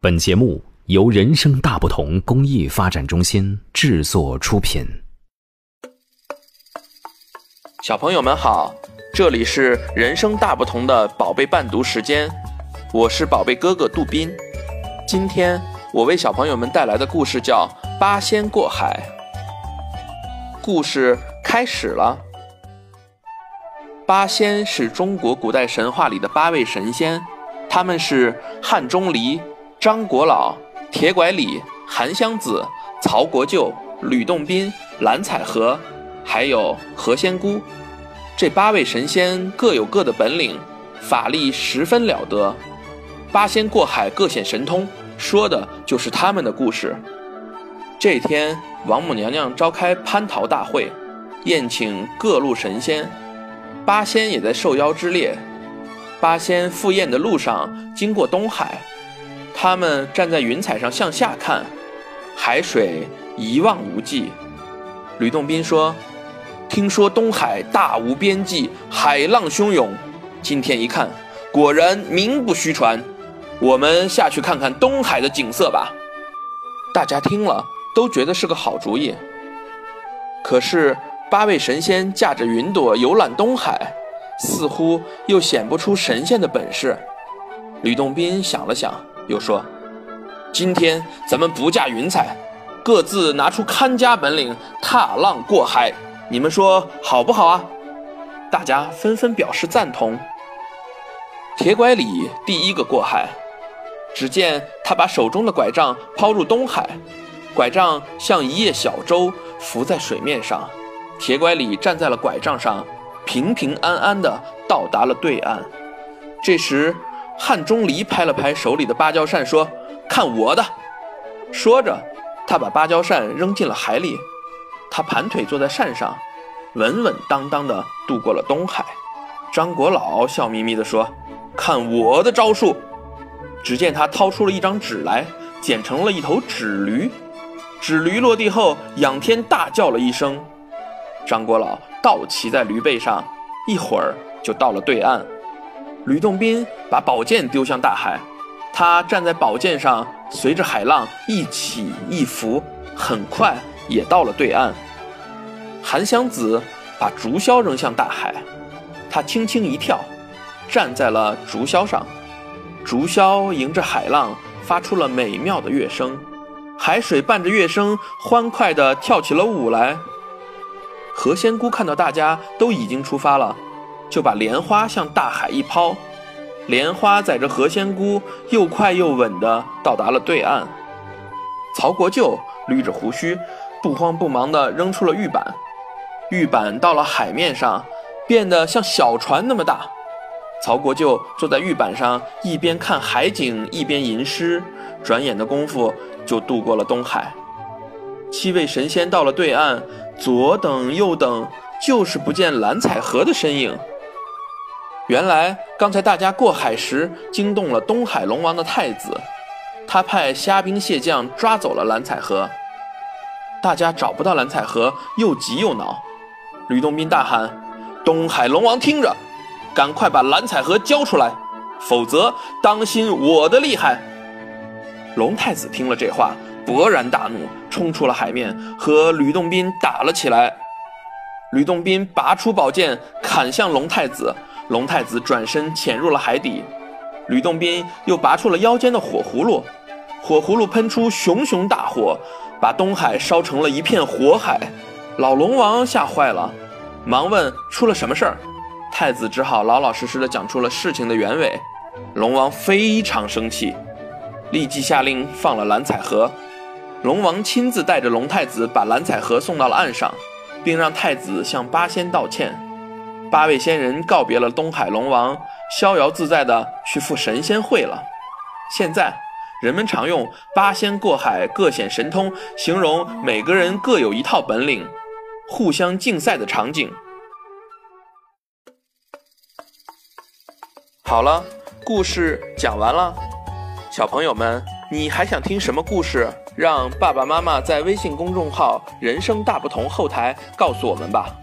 本节目由人生大不同公益发展中心制作出品。小朋友们好，这里是人生大不同的宝贝伴读时间，我是宝贝哥哥杜斌。今天我为小朋友们带来的故事叫《八仙过海》。故事开始了。八仙是中国古代神话里的八位神仙，他们是汉钟离。张国老、铁拐李、韩湘子、曹国舅、吕洞宾、蓝采和，还有何仙姑，这八位神仙各有各的本领，法力十分了得。八仙过海，各显神通，说的就是他们的故事。这天，王母娘娘召开蟠桃大会，宴请各路神仙，八仙也在受邀之列。八仙赴宴的路上，经过东海。他们站在云彩上向下看，海水一望无际。吕洞宾说：“听说东海大无边际，海浪汹涌。今天一看，果然名不虚传。我们下去看看东海的景色吧。”大家听了都觉得是个好主意。可是八位神仙驾着云朵游览东海，似乎又显不出神仙的本事。吕洞宾想了想。又说：“今天咱们不驾云彩，各自拿出看家本领，踏浪过海。你们说好不好啊？”大家纷纷表示赞同。铁拐李第一个过海，只见他把手中的拐杖抛入东海，拐杖像一叶小舟浮在水面上，铁拐李站在了拐杖上，平平安安地到达了对岸。这时。汉钟离拍了拍手里的芭蕉扇，说：“看我的！”说着，他把芭蕉扇扔进了海里。他盘腿坐在扇上，稳稳当当地渡过了东海。张国老笑眯眯地说：“看我的招数！”只见他掏出了一张纸来，剪成了一头纸驴。纸驴落地后，仰天大叫了一声。张国老倒骑在驴背上，一会儿就到了对岸。吕洞宾把宝剑丢向大海，他站在宝剑上，随着海浪一起一伏，很快也到了对岸。韩湘子把竹箫扔向大海，他轻轻一跳，站在了竹箫上，竹箫迎着海浪发出了美妙的乐声，海水伴着乐声欢快地跳起了舞来。何仙姑看到大家都已经出发了。就把莲花向大海一抛，莲花载着何仙姑又快又稳地到达了对岸。曹国舅捋着胡须，不慌不忙地扔出了玉板，玉板到了海面上，变得像小船那么大。曹国舅坐在玉板上，一边看海景，一边吟诗，转眼的功夫就渡过了东海。七位神仙到了对岸，左等右等，就是不见蓝采和的身影。原来刚才大家过海时惊动了东海龙王的太子，他派虾兵蟹将抓走了蓝采和。大家找不到蓝采和，又急又恼。吕洞宾大喊：“东海龙王听着，赶快把蓝采和交出来，否则当心我的厉害！”龙太子听了这话，勃然大怒，冲出了海面，和吕洞宾打了起来。吕洞宾拔出宝剑，砍向龙太子。龙太子转身潜入了海底，吕洞宾又拔出了腰间的火葫芦，火葫芦喷出熊熊大火，把东海烧成了一片火海。老龙王吓坏了，忙问出了什么事儿。太子只好老老实实的讲出了事情的原委。龙王非常生气，立即下令放了蓝采和。龙王亲自带着龙太子把蓝采和送到了岸上，并让太子向八仙道歉。八位仙人告别了东海龙王，逍遥自在的去赴神仙会了。现在，人们常用“八仙过海，各显神通”形容每个人各有一套本领，互相竞赛的场景。好了，故事讲完了。小朋友们，你还想听什么故事？让爸爸妈妈在微信公众号“人生大不同”后台告诉我们吧。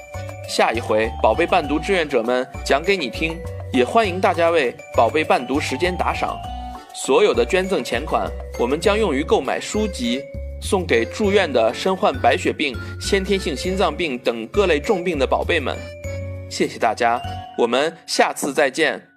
下一回宝贝伴读志愿者们讲给你听，也欢迎大家为宝贝伴读时间打赏。所有的捐赠钱款，我们将用于购买书籍，送给住院的身患白血病、先天性心脏病等各类重病的宝贝们。谢谢大家，我们下次再见。